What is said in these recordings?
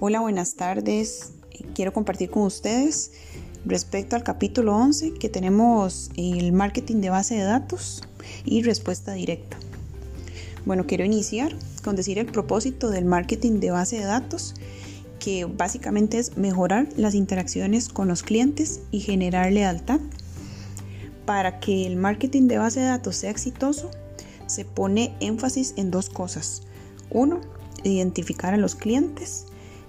Hola, buenas tardes. Quiero compartir con ustedes respecto al capítulo 11 que tenemos el marketing de base de datos y respuesta directa. Bueno, quiero iniciar con decir el propósito del marketing de base de datos, que básicamente es mejorar las interacciones con los clientes y generar lealtad. Para que el marketing de base de datos sea exitoso, se pone énfasis en dos cosas. Uno, identificar a los clientes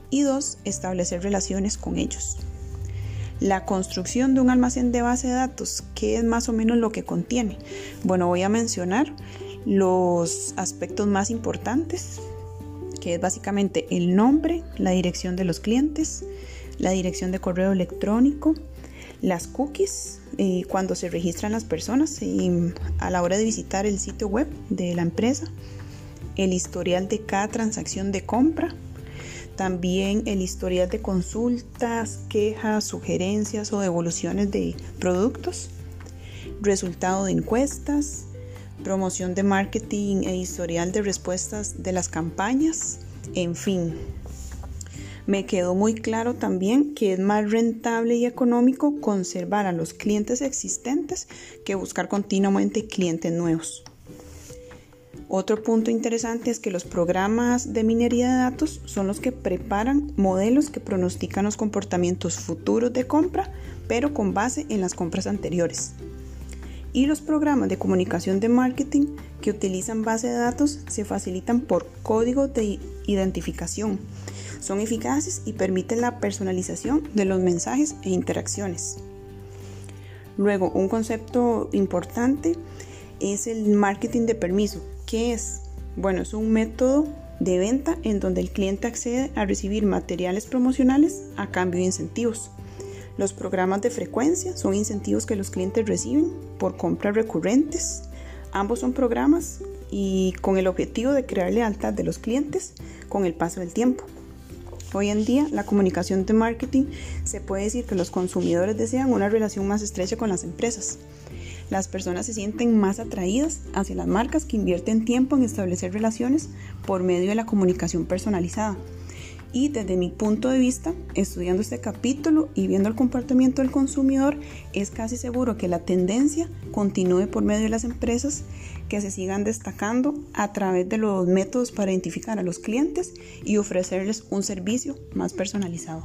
y dos, establecer relaciones con ellos. La construcción de un almacén de base de datos, ¿qué es más o menos lo que contiene? Bueno, voy a mencionar los aspectos más importantes, que es básicamente el nombre, la dirección de los clientes, la dirección de correo electrónico, las cookies, eh, cuando se registran las personas y a la hora de visitar el sitio web de la empresa, el historial de cada transacción de compra, también el historial de consultas, quejas, sugerencias o devoluciones de productos, resultado de encuestas, promoción de marketing e historial de respuestas de las campañas, en fin. Me quedó muy claro también que es más rentable y económico conservar a los clientes existentes que buscar continuamente clientes nuevos. Otro punto interesante es que los programas de minería de datos son los que preparan modelos que pronostican los comportamientos futuros de compra, pero con base en las compras anteriores. Y los programas de comunicación de marketing que utilizan base de datos se facilitan por código de identificación. Son eficaces y permiten la personalización de los mensajes e interacciones. Luego, un concepto importante es el marketing de permiso, ¿Qué es? Bueno, es un método de venta en donde el cliente accede a recibir materiales promocionales a cambio de incentivos. Los programas de frecuencia son incentivos que los clientes reciben por compras recurrentes. Ambos son programas y con el objetivo de crear lealtad de los clientes con el paso del tiempo. Hoy en día, la comunicación de marketing se puede decir que los consumidores desean una relación más estrecha con las empresas las personas se sienten más atraídas hacia las marcas que invierten tiempo en establecer relaciones por medio de la comunicación personalizada. Y desde mi punto de vista, estudiando este capítulo y viendo el comportamiento del consumidor, es casi seguro que la tendencia continúe por medio de las empresas que se sigan destacando a través de los métodos para identificar a los clientes y ofrecerles un servicio más personalizado.